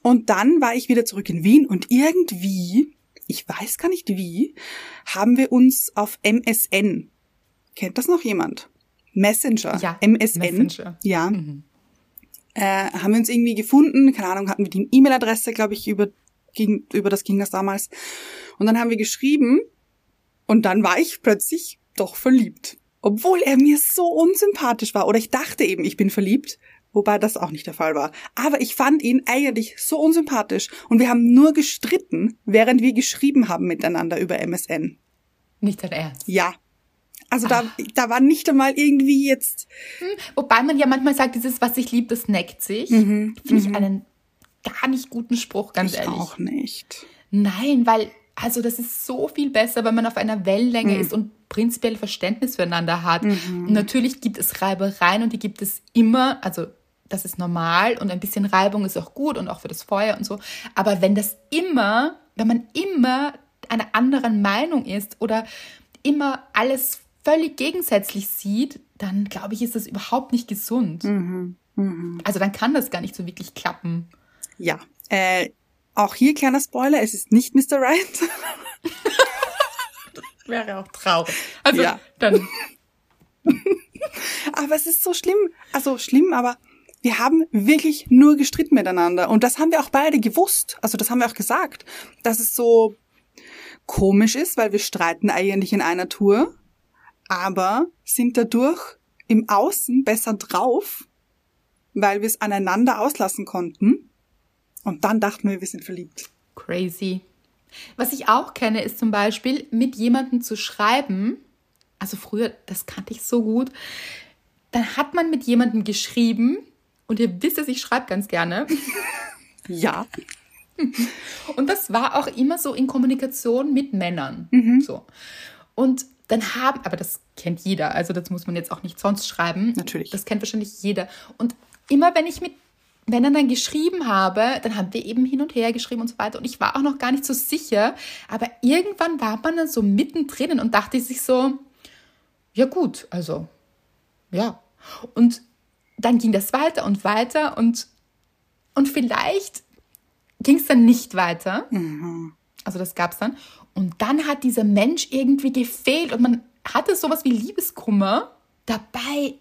Und dann war ich wieder zurück in Wien und irgendwie, ich weiß gar nicht wie, haben wir uns auf MSN. Kennt das noch jemand? Messenger. Ja. MSN. Messenger. Ja. Mhm. Äh, haben wir uns irgendwie gefunden, keine Ahnung, hatten wir die E-Mail-Adresse, glaube ich, über, ging, über das ging das damals. Und dann haben wir geschrieben und dann war ich plötzlich doch verliebt obwohl er mir so unsympathisch war. Oder ich dachte eben, ich bin verliebt, wobei das auch nicht der Fall war. Aber ich fand ihn eigentlich so unsympathisch und wir haben nur gestritten, während wir geschrieben haben miteinander über MSN. Nicht dein Ernst? Ja. Also da, da war nicht einmal irgendwie jetzt. Hm, wobei man ja manchmal sagt, dieses, was sich liebt, das neckt sich. Mhm. Finde ich mhm. einen gar nicht guten Spruch, ganz ich ehrlich. auch nicht. Nein, weil also das ist so viel besser, wenn man auf einer Wellenlänge mhm. ist und prinzipiell Verständnis füreinander hat. Mhm. natürlich gibt es Reibereien und die gibt es immer, also das ist normal und ein bisschen Reibung ist auch gut und auch für das Feuer und so. Aber wenn das immer, wenn man immer einer anderen Meinung ist oder immer alles völlig gegensätzlich sieht, dann glaube ich, ist das überhaupt nicht gesund. Mhm. Mhm. Also dann kann das gar nicht so wirklich klappen. Ja, äh, auch hier kleiner Spoiler, es ist nicht Mr. Right. *laughs* wäre auch traurig. Also ja. dann. *laughs* aber es ist so schlimm. Also schlimm, aber wir haben wirklich nur gestritten miteinander. Und das haben wir auch beide gewusst. Also das haben wir auch gesagt, dass es so komisch ist, weil wir streiten eigentlich in einer Tour, aber sind dadurch im Außen besser drauf, weil wir es aneinander auslassen konnten. Und dann dachten wir, wir sind verliebt. Crazy. Was ich auch kenne, ist zum Beispiel mit jemandem zu schreiben. Also früher, das kannte ich so gut. Dann hat man mit jemandem geschrieben und ihr wisst es, ich schreibe ganz gerne. *laughs* Ja. Und das war auch immer so in Kommunikation mit Männern. Mhm. So. Und dann haben, aber das kennt jeder, also das muss man jetzt auch nicht sonst schreiben. Natürlich. Das kennt wahrscheinlich jeder. Und immer wenn ich mit wenn er dann geschrieben habe, dann haben wir eben hin und her geschrieben und so weiter. Und ich war auch noch gar nicht so sicher. Aber irgendwann war man dann so mittendrin und dachte sich so, ja gut, also, ja. Und dann ging das weiter und weiter und, und vielleicht ging es dann nicht weiter. Mhm. Also das gab es dann. Und dann hat dieser Mensch irgendwie gefehlt und man hatte sowas wie Liebeskummer. Dabei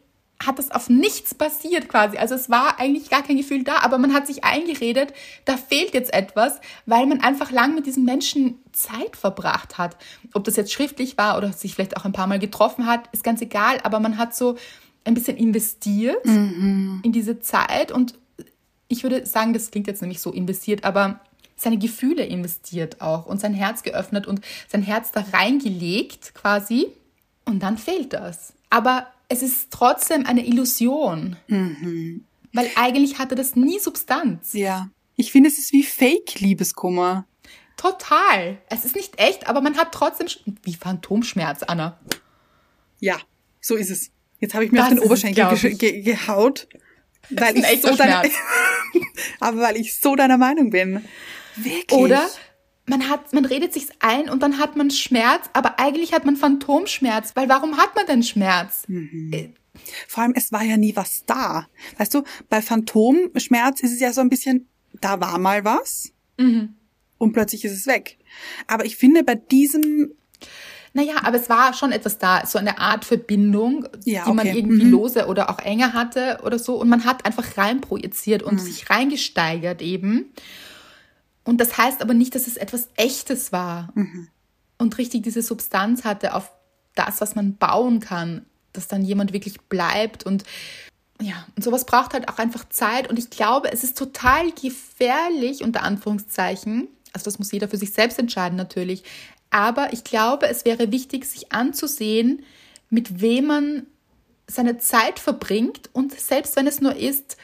hat das auf nichts basiert quasi. Also es war eigentlich gar kein Gefühl da, aber man hat sich eingeredet, da fehlt jetzt etwas, weil man einfach lang mit diesem Menschen Zeit verbracht hat. Ob das jetzt schriftlich war oder sich vielleicht auch ein paar Mal getroffen hat, ist ganz egal, aber man hat so ein bisschen investiert mhm. in diese Zeit und ich würde sagen, das klingt jetzt nämlich so investiert, aber seine Gefühle investiert auch und sein Herz geöffnet und sein Herz da reingelegt quasi und dann fehlt das. Aber es ist trotzdem eine Illusion. Mhm. Weil eigentlich hatte das nie Substanz. Ja. Ich finde, es ist wie Fake-Liebeskummer. Total. Es ist nicht echt, aber man hat trotzdem wie Phantomschmerz, Anna. Ja, so ist es. Jetzt habe ich mir das auf den Oberschenkel ge ge gehaut, weil ich so deiner, *laughs* aber weil ich so deiner Meinung bin. Wirklich? Oder man hat, man redet sich's ein und dann hat man Schmerz, aber eigentlich hat man Phantomschmerz, weil warum hat man denn Schmerz? Mhm. Vor allem, es war ja nie was da. Weißt du, bei Phantomschmerz ist es ja so ein bisschen, da war mal was mhm. und plötzlich ist es weg. Aber ich finde, bei diesem naja, aber es war schon etwas da, so eine Art Verbindung, ja, die man irgendwie mhm. lose oder auch enger hatte oder so. Und man hat einfach reinprojiziert und mhm. sich reingesteigert eben. Und das heißt aber nicht, dass es etwas Echtes war mhm. und richtig diese Substanz hatte auf das, was man bauen kann, dass dann jemand wirklich bleibt und ja, und sowas braucht halt auch einfach Zeit und ich glaube, es ist total gefährlich, unter Anführungszeichen, also das muss jeder für sich selbst entscheiden natürlich, aber ich glaube, es wäre wichtig, sich anzusehen, mit wem man seine Zeit verbringt und selbst wenn es nur ist,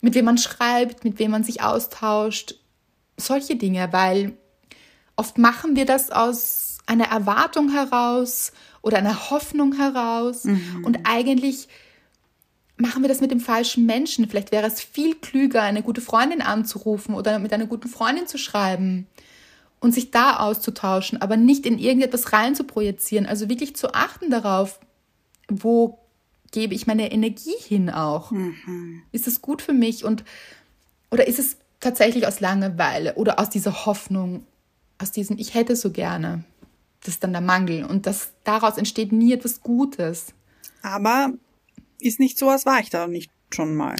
mit wem man schreibt, mit wem man sich austauscht, solche Dinge, weil oft machen wir das aus einer Erwartung heraus oder einer Hoffnung heraus mhm. und eigentlich machen wir das mit dem falschen Menschen. Vielleicht wäre es viel klüger, eine gute Freundin anzurufen oder mit einer guten Freundin zu schreiben und sich da auszutauschen, aber nicht in irgendetwas rein zu projizieren. Also wirklich zu achten darauf, wo gebe ich meine Energie hin auch? Mhm. Ist es gut für mich und oder ist es tatsächlich aus Langeweile oder aus dieser Hoffnung, aus diesem ich hätte so gerne? Das ist dann der Mangel und das daraus entsteht nie etwas Gutes. Aber ist nicht so, als war ich da nicht schon mal.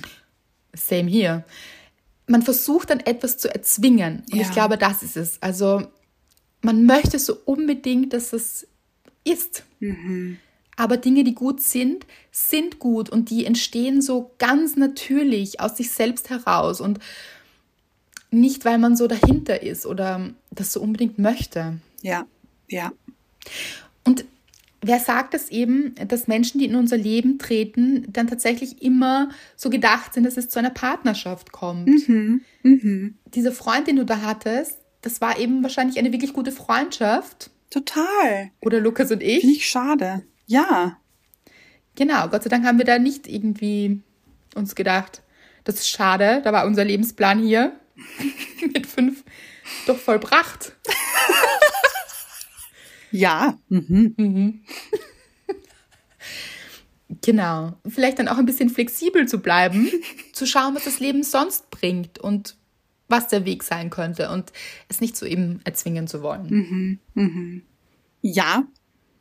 Same hier man versucht dann etwas zu erzwingen. Und ja. ich glaube, das ist es. Also man möchte so unbedingt, dass es ist. Mhm. Aber Dinge, die gut sind, sind gut und die entstehen so ganz natürlich aus sich selbst heraus und nicht, weil man so dahinter ist oder das so unbedingt möchte. Ja, ja. Und wer sagt es eben, dass Menschen, die in unser Leben treten, dann tatsächlich immer so gedacht sind, dass es zu einer Partnerschaft kommt. Mhm. Mhm. Diese Freund, den du da hattest, das war eben wahrscheinlich eine wirklich gute Freundschaft. Total. Oder Lukas und ich. Ich schade. Ja. Genau, Gott sei Dank haben wir da nicht irgendwie uns gedacht, das ist schade, da war unser Lebensplan hier *laughs* mit fünf doch vollbracht. Ja. Mhm. Mhm. Genau. Vielleicht dann auch ein bisschen flexibel zu bleiben, zu schauen, was das Leben sonst bringt und was der Weg sein könnte und es nicht so eben erzwingen zu wollen. Mhm. Mhm. Ja,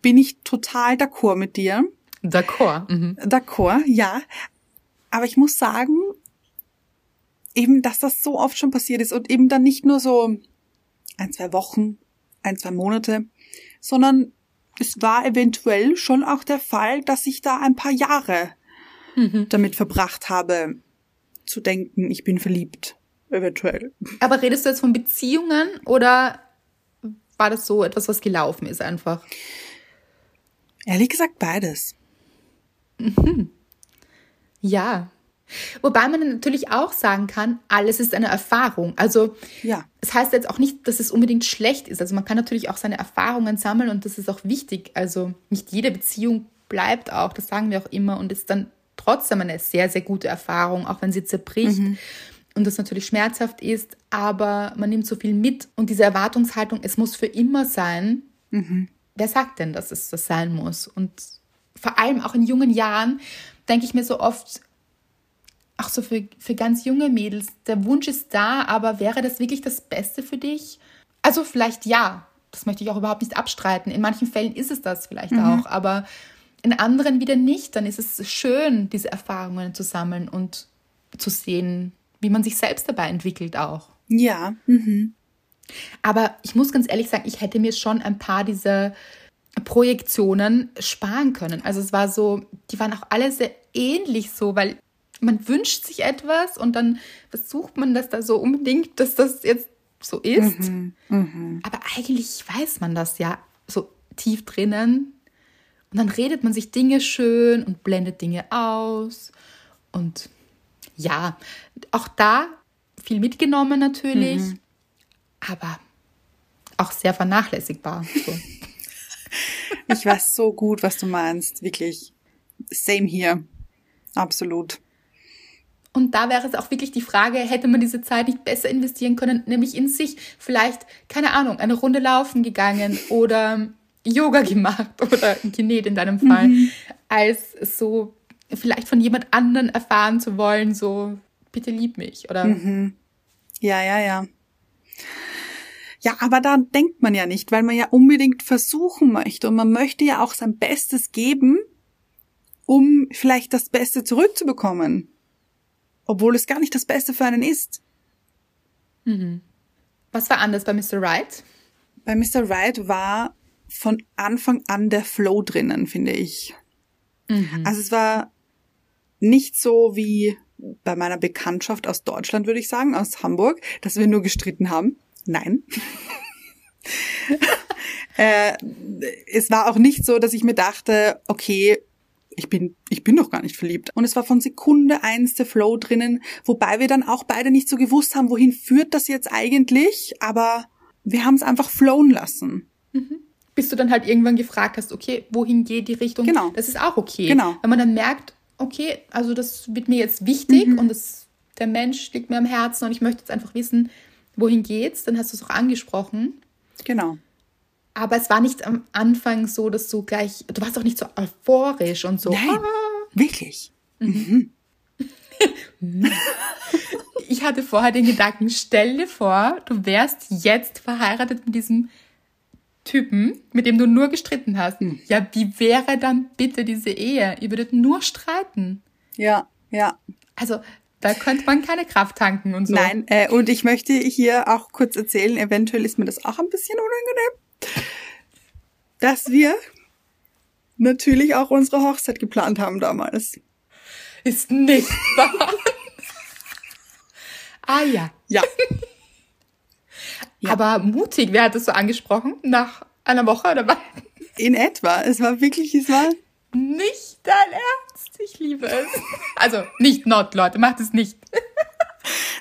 bin ich total d'accord mit dir. D'accord. Mhm. D'accord, ja. Aber ich muss sagen, eben, dass das so oft schon passiert ist und eben dann nicht nur so ein, zwei Wochen, ein, zwei Monate, sondern es war eventuell schon auch der Fall, dass ich da ein paar Jahre mhm. damit verbracht habe, zu denken, ich bin verliebt. Eventuell. Aber redest du jetzt von Beziehungen oder war das so etwas, was gelaufen ist einfach? Ehrlich gesagt beides. Mhm. Ja, Wobei man natürlich auch sagen kann, alles ist eine Erfahrung. Also ja. es heißt jetzt auch nicht, dass es unbedingt schlecht ist. Also man kann natürlich auch seine Erfahrungen sammeln und das ist auch wichtig. Also nicht jede Beziehung bleibt auch, das sagen wir auch immer und ist dann trotzdem eine sehr, sehr gute Erfahrung, auch wenn sie zerbricht. Mhm. Und das natürlich schmerzhaft ist, aber man nimmt so viel mit und diese Erwartungshaltung, es muss für immer sein. Mhm. Wer sagt denn, dass es das sein muss? Und vor allem auch in jungen Jahren denke ich mir so oft, auch so für, für ganz junge Mädels, der Wunsch ist da, aber wäre das wirklich das Beste für dich? Also vielleicht ja, das möchte ich auch überhaupt nicht abstreiten. In manchen Fällen ist es das vielleicht mhm. auch, aber in anderen wieder nicht. Dann ist es schön, diese Erfahrungen zu sammeln und zu sehen, wie man sich selbst dabei entwickelt auch. Ja. Mhm. Aber ich muss ganz ehrlich sagen, ich hätte mir schon ein paar dieser Projektionen sparen können. Also es war so, die waren auch alle sehr ähnlich so, weil man wünscht sich etwas und dann versucht man das da so unbedingt, dass das jetzt so ist. Mhm, mh. Aber eigentlich weiß man das ja so tief drinnen. Und dann redet man sich Dinge schön und blendet Dinge aus. Und ja, auch da viel mitgenommen natürlich, mhm. aber auch sehr vernachlässigbar. So. *laughs* ich weiß so gut, was du meinst, wirklich. Same hier. Absolut. Und da wäre es auch wirklich die Frage, hätte man diese Zeit nicht besser investieren können, nämlich in sich vielleicht, keine Ahnung, eine Runde laufen gegangen *laughs* oder Yoga gemacht *laughs* oder genäht in deinem Fall, mhm. als so vielleicht von jemand anderen erfahren zu wollen, so, bitte lieb mich, oder? Mhm. Ja, ja, ja. Ja, aber da denkt man ja nicht, weil man ja unbedingt versuchen möchte und man möchte ja auch sein Bestes geben, um vielleicht das Beste zurückzubekommen. Obwohl es gar nicht das Beste für einen ist. Mhm. Was war anders bei Mr. Right? Bei Mr. Right war von Anfang an der Flow drinnen, finde ich. Mhm. Also es war nicht so wie bei meiner Bekanntschaft aus Deutschland, würde ich sagen, aus Hamburg, dass wir nur gestritten haben. Nein. *laughs* äh, es war auch nicht so, dass ich mir dachte, okay, ich bin, ich bin doch gar nicht verliebt. Und es war von Sekunde eins der Flow drinnen, wobei wir dann auch beide nicht so gewusst haben, wohin führt das jetzt eigentlich, aber wir haben es einfach flown lassen. Mhm. Bis du dann halt irgendwann gefragt hast, okay, wohin geht die Richtung? Genau. Das ist auch okay. Genau. Wenn man dann merkt, okay, also das wird mir jetzt wichtig mhm. und das, der Mensch liegt mir am Herzen und ich möchte jetzt einfach wissen, wohin geht's, dann hast du es auch angesprochen. Genau. Aber es war nicht am Anfang so, dass du gleich, du warst auch nicht so euphorisch und so. Nein, ah. wirklich. Mhm. *laughs* ich hatte vorher den Gedanken, stell dir vor, du wärst jetzt verheiratet mit diesem Typen, mit dem du nur gestritten hast. Mhm. Ja, wie wäre dann bitte diese Ehe? Ihr würdet nur streiten. Ja, ja. Also, da könnte man keine Kraft tanken und so. Nein, äh, und ich möchte hier auch kurz erzählen, eventuell ist mir das auch ein bisschen unangenehm dass wir natürlich auch unsere Hochzeit geplant haben damals. Ist nicht wahr. ah ja. Ja. ja. Aber mutig, wer hat das so angesprochen? Nach einer Woche oder was? In etwa. Es war wirklich, es war. Nicht dein Ernst. Ich liebe es. Also nicht not, Leute, macht es nicht.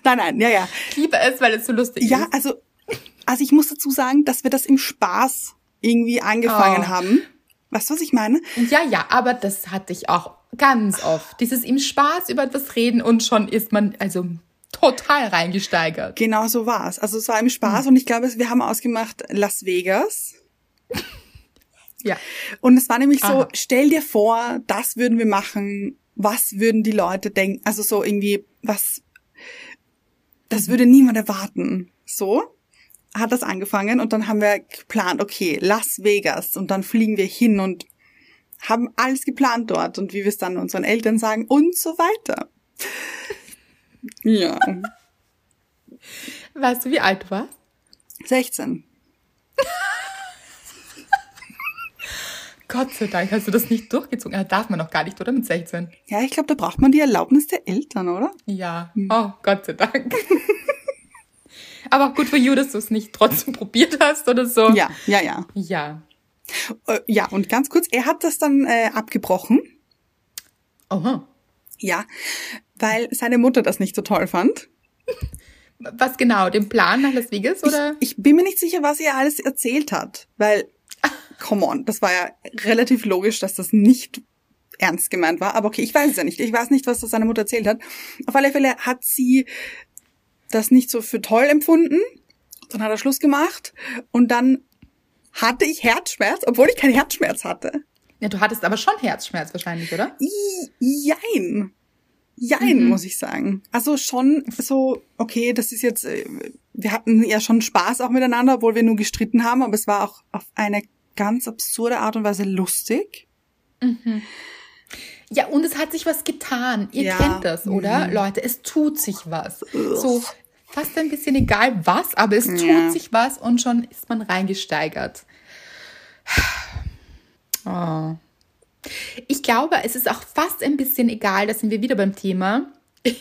nein, nein, ja, ja. Ich liebe es, weil es so lustig ja, ist. Ja, also, also ich muss dazu sagen, dass wir das im Spaß irgendwie angefangen oh. haben. Weißt du, was ich meine? Ja, ja, aber das hatte ich auch ganz oft. Dieses im Spaß über etwas reden und schon ist man also total reingesteigert. Genau so war es. Also es war im Spaß mhm. und ich glaube, wir haben ausgemacht Las Vegas. *laughs* ja. Und es war nämlich Aha. so, stell dir vor, das würden wir machen. Was würden die Leute denken? Also so irgendwie, was, das würde niemand erwarten. So hat das angefangen und dann haben wir geplant, okay, Las Vegas und dann fliegen wir hin und haben alles geplant dort und wie wir es dann unseren Eltern sagen und so weiter. Ja. Weißt du, wie alt du warst? 16. Gott sei Dank hast du das nicht durchgezogen. Ja, darf man noch gar nicht, oder? Mit 16. Ja, ich glaube, da braucht man die Erlaubnis der Eltern, oder? Ja. Hm. Oh, Gott sei Dank. *laughs* Aber gut für you, dass du es nicht trotzdem *laughs* probiert hast oder so. Ja, ja, ja. Ja. Äh, ja, und ganz kurz, er hat das dann äh, abgebrochen. Aha. Ja, weil seine Mutter das nicht so toll fand. Was genau? Den Plan nach Las Vegas oder? Ich, ich bin mir nicht sicher, was er alles erzählt hat, weil, *laughs* come on, das war ja relativ logisch, dass das nicht ernst gemeint war. Aber okay, ich weiß es ja nicht. Ich weiß nicht, was das seine Mutter erzählt hat. Auf alle Fälle hat sie das nicht so für toll empfunden. Dann hat er Schluss gemacht und dann hatte ich Herzschmerz, obwohl ich keinen Herzschmerz hatte. Ja, du hattest aber schon Herzschmerz wahrscheinlich, oder? jein. Jein, mhm. muss ich sagen. Also schon so, okay, das ist jetzt, äh, wir hatten ja schon Spaß auch miteinander, obwohl wir nur gestritten haben, aber es war auch auf eine ganz absurde Art und Weise lustig. Mhm. Ja, und es hat sich was getan. Ihr ja. kennt das, oder? Mhm. Leute, es tut sich was. Ugh. So, fast ein bisschen egal was, aber es tut ja. sich was und schon ist man reingesteigert. *sighs* Oh. Ich glaube, es ist auch fast ein bisschen egal, da sind wir wieder beim Thema, *laughs*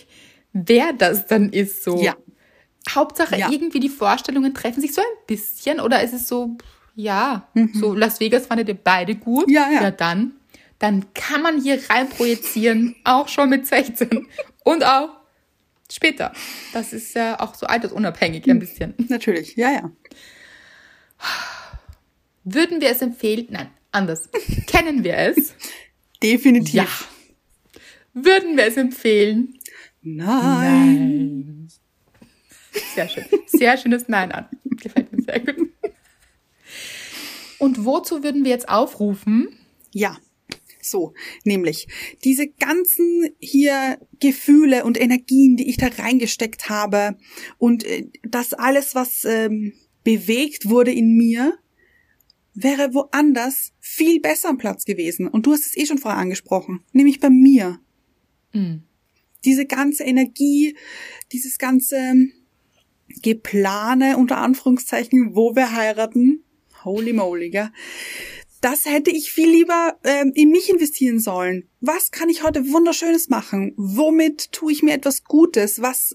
wer das dann ist so. Ja. Hauptsache ja. irgendwie die Vorstellungen treffen sich so ein bisschen oder ist es so, ja, mhm. so Las Vegas fandet ihr beide gut. Ja, ja. Ja, dann, dann kann man hier rein projizieren, auch schon mit 16 und auch später. Das ist ja auch so altersunabhängig ein bisschen. Natürlich, ja, ja. Würden wir es empfehlen? Nein, anders. Kennen wir es? *laughs* Definitiv. Ja. Würden wir es empfehlen? Nein. Nein. Sehr schön. Sehr schönes Nein an. Gefällt mir sehr gut. Und wozu würden wir jetzt aufrufen? Ja. So, nämlich diese ganzen hier Gefühle und Energien, die ich da reingesteckt habe und äh, das alles, was ähm, bewegt wurde in mir, wäre woanders viel besser am Platz gewesen. Und du hast es eh schon vorher angesprochen, nämlich bei mir. Mhm. Diese ganze Energie, dieses ganze Geplane unter Anführungszeichen, wo wir heiraten, holy moly, gell? Das hätte ich viel lieber ähm, in mich investieren sollen. Was kann ich heute wunderschönes machen? Womit tue ich mir etwas Gutes? Was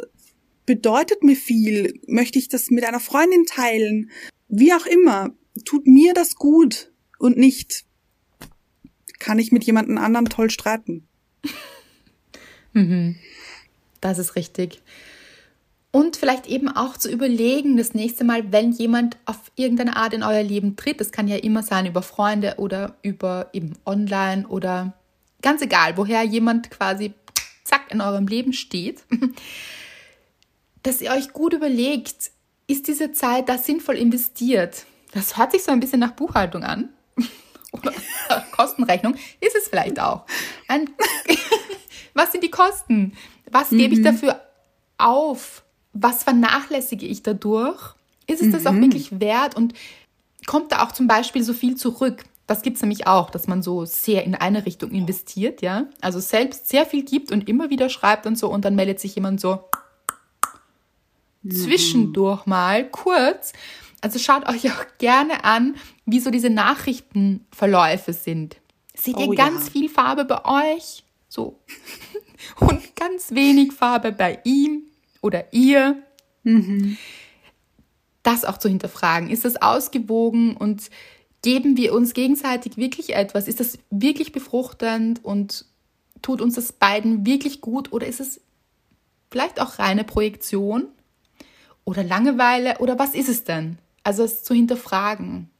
bedeutet mir viel? Möchte ich das mit einer Freundin teilen? Wie auch immer, tut mir das gut und nicht kann ich mit jemandem anderen toll streiten. *laughs* mhm. Das ist richtig. Und vielleicht eben auch zu überlegen, das nächste Mal, wenn jemand auf irgendeine Art in euer Leben tritt, das kann ja immer sein über Freunde oder über eben online oder ganz egal, woher jemand quasi zack in eurem Leben steht, *laughs* dass ihr euch gut überlegt, ist diese Zeit da sinnvoll investiert? Das hört sich so ein bisschen nach Buchhaltung an. *laughs* Oder *laughs* Kostenrechnung. Ist es vielleicht auch. Ein was sind die Kosten? Was gebe ich mhm. dafür auf? Was vernachlässige ich dadurch? Ist es mhm. das auch mhm. wirklich wert und kommt da auch zum Beispiel so viel zurück? Das gibt es nämlich auch, dass man so sehr in eine Richtung investiert, ja. Also selbst sehr viel gibt und immer wieder schreibt und so und dann meldet sich jemand so mhm. zwischendurch mal kurz. Also schaut euch auch gerne an, wie so diese Nachrichtenverläufe sind. Seht ihr oh, ganz ja. viel Farbe bei euch? So. *laughs* und ganz wenig Farbe bei ihm oder ihr. Mhm. Das auch zu hinterfragen. Ist das ausgewogen und geben wir uns gegenseitig wirklich etwas? Ist das wirklich befruchtend und tut uns das beiden wirklich gut oder ist es vielleicht auch reine Projektion oder Langeweile oder was ist es denn? Also es zu hinterfragen.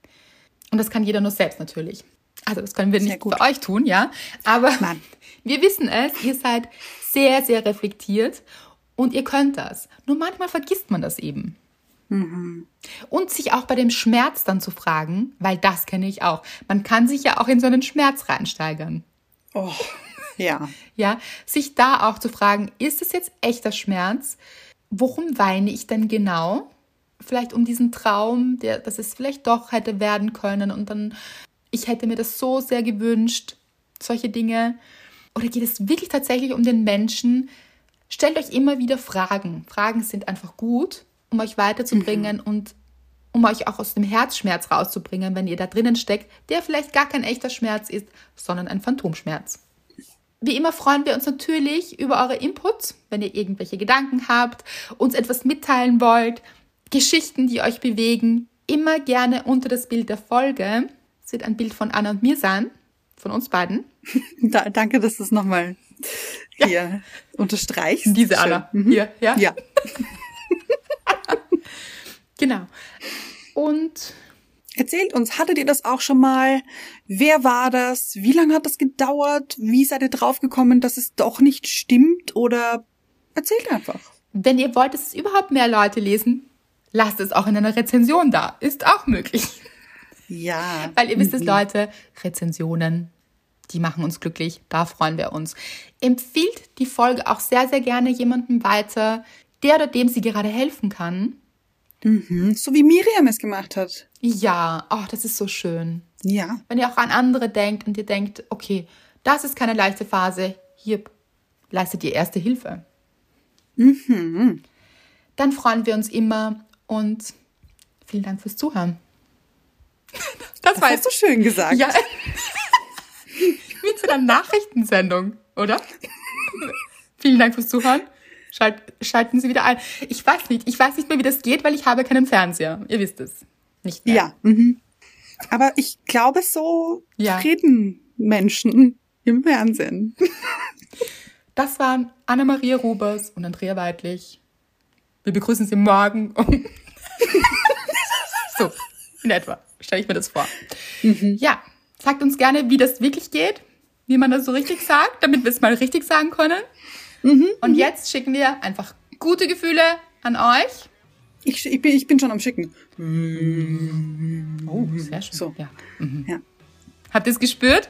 Und das kann jeder nur selbst natürlich. Also das können wir sehr nicht gut. für euch tun, ja. Aber Mann. *laughs* wir wissen es, ihr seid sehr, sehr reflektiert und ihr könnt das. Nur manchmal vergisst man das eben. Mhm. Und sich auch bei dem Schmerz dann zu fragen, weil das kenne ich auch. Man kann sich ja auch in so einen Schmerz reinsteigern. Oh, ja. *laughs* ja, sich da auch zu fragen, ist es jetzt echter Schmerz? Worum weine ich denn genau? Vielleicht um diesen Traum, der, dass es vielleicht doch hätte werden können und dann, ich hätte mir das so sehr gewünscht, solche Dinge. Oder geht es wirklich tatsächlich um den Menschen, stellt euch immer wieder Fragen. Fragen sind einfach gut, um euch weiterzubringen mhm. und um euch auch aus dem Herzschmerz rauszubringen, wenn ihr da drinnen steckt, der vielleicht gar kein echter Schmerz ist, sondern ein Phantomschmerz. Wie immer freuen wir uns natürlich über eure Inputs, wenn ihr irgendwelche Gedanken habt, uns etwas mitteilen wollt, Geschichten, die euch bewegen, immer gerne unter das Bild der Folge. Es wird ein Bild von Anna und mir sein, von uns beiden. *laughs* Da, danke, dass du es nochmal hier ja. unterstreichst. Diese Anna. Mhm. Hier, ja? Ja. *laughs* genau. Und Erzählt uns, hattet ihr das auch schon mal? Wer war das? Wie lange hat das gedauert? Wie seid ihr draufgekommen, dass es doch nicht stimmt? Oder erzählt einfach. Wenn ihr wollt, dass es überhaupt mehr Leute lesen, lasst es auch in einer Rezension da. Ist auch möglich. Ja. *laughs* Weil ihr wisst es, mhm. Leute, Rezensionen die machen uns glücklich, da freuen wir uns. Empfiehlt die Folge auch sehr, sehr gerne jemandem weiter, der oder dem sie gerade helfen kann. Mhm, so wie Miriam es gemacht hat. Ja, oh, das ist so schön. Ja. Wenn ihr auch an andere denkt und ihr denkt, okay, das ist keine leichte Phase, hier leistet ihr erste Hilfe. Mhm. Dann freuen wir uns immer und vielen Dank fürs Zuhören. Das, das war jetzt so schön gesagt. Ja. Wie zu einer Nachrichtensendung, oder? Vielen Dank fürs Zuhören. Schalt, schalten Sie wieder ein. Ich weiß nicht, ich weiß nicht mehr, wie das geht, weil ich habe keinen Fernseher. Ihr wisst es. Nicht mehr. Ja. Mhm. Aber ich glaube, so ja. reden Menschen im Fernsehen. Das waren Anna-Maria Rubers und Andrea Weidlich. Wir begrüßen Sie morgen um. *laughs* so, in etwa. Stelle ich mir das vor. Mhm. Ja, sagt uns gerne, wie das wirklich geht wie man das so richtig sagt, damit wir es mal richtig sagen können. Mhm, und mhm. jetzt schicken wir einfach gute Gefühle an euch. Ich, ich, bin, ich bin schon am Schicken. Oh, sehr schön. So. Ja. Mhm. ja. Habt ihr es gespürt?